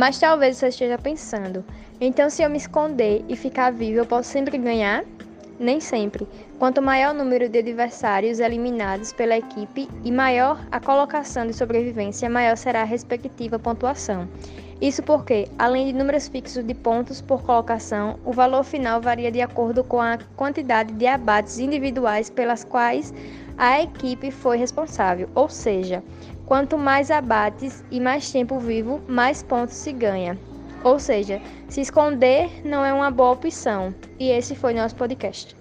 Mas talvez você esteja pensando: então, se eu me esconder e ficar vivo, eu posso sempre ganhar? Nem sempre. Quanto maior o número de adversários eliminados pela equipe e maior a colocação de sobrevivência, maior será a respectiva pontuação. Isso porque, além de números fixos de pontos por colocação, o valor final varia de acordo com a quantidade de abates individuais pelas quais a equipe foi responsável. Ou seja, quanto mais abates e mais tempo vivo, mais pontos se ganha. Ou seja, se esconder não é uma boa opção. E esse foi nosso podcast.